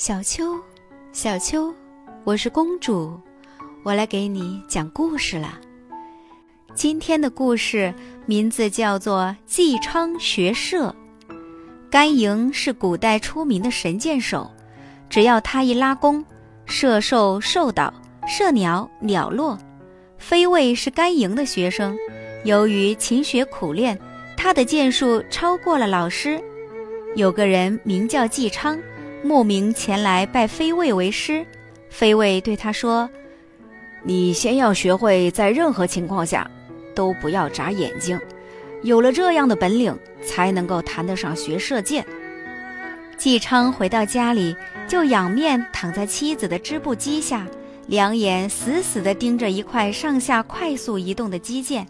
小秋，小秋，我是公主，我来给你讲故事了。今天的故事名字叫做《纪昌学射》。甘营是古代出名的神箭手，只要他一拉弓，射兽兽倒，射鸟鸟落。飞卫是甘营的学生，由于勤学苦练，他的箭术超过了老师。有个人名叫纪昌。慕名前来拜飞卫为师，飞卫对他说：“你先要学会在任何情况下都不要眨眼睛，有了这样的本领，才能够谈得上学射箭。”纪昌回到家里，就仰面躺在妻子的织布机下，两眼死死地盯着一块上下快速移动的机箭。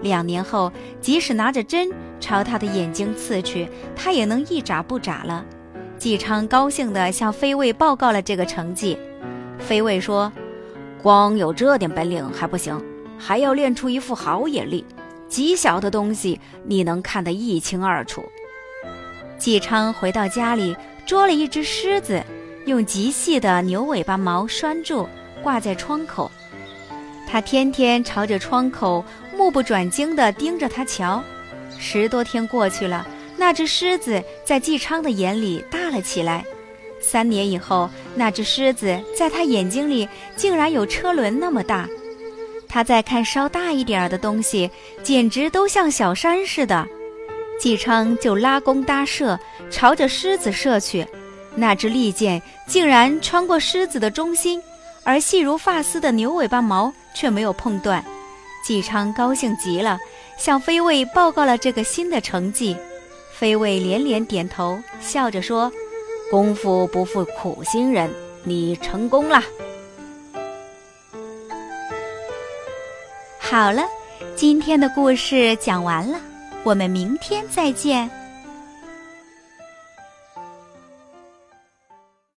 两年后，即使拿着针朝他的眼睛刺去，他也能一眨不眨了。纪昌高兴地向飞卫报告了这个成绩。飞卫说：“光有这点本领还不行，还要练出一副好眼力，极小的东西你能看得一清二楚。”纪昌回到家里，捉了一只狮子，用极细的牛尾巴毛拴住，挂在窗口。他天天朝着窗口，目不转睛地盯着它瞧。十多天过去了。那只狮子在纪昌的眼里大了起来。三年以后，那只狮子在他眼睛里竟然有车轮那么大。他再看稍大一点儿的东西，简直都像小山似的。纪昌就拉弓搭射，朝着狮子射去。那支利箭竟然穿过狮子的中心，而细如发丝的牛尾巴毛却没有碰断。纪昌高兴极了，向飞卫报告了这个新的成绩。飞卫连连点头，笑着说：“功夫不负苦心人，你成功了。”好了，今天的故事讲完了，我们明天再见。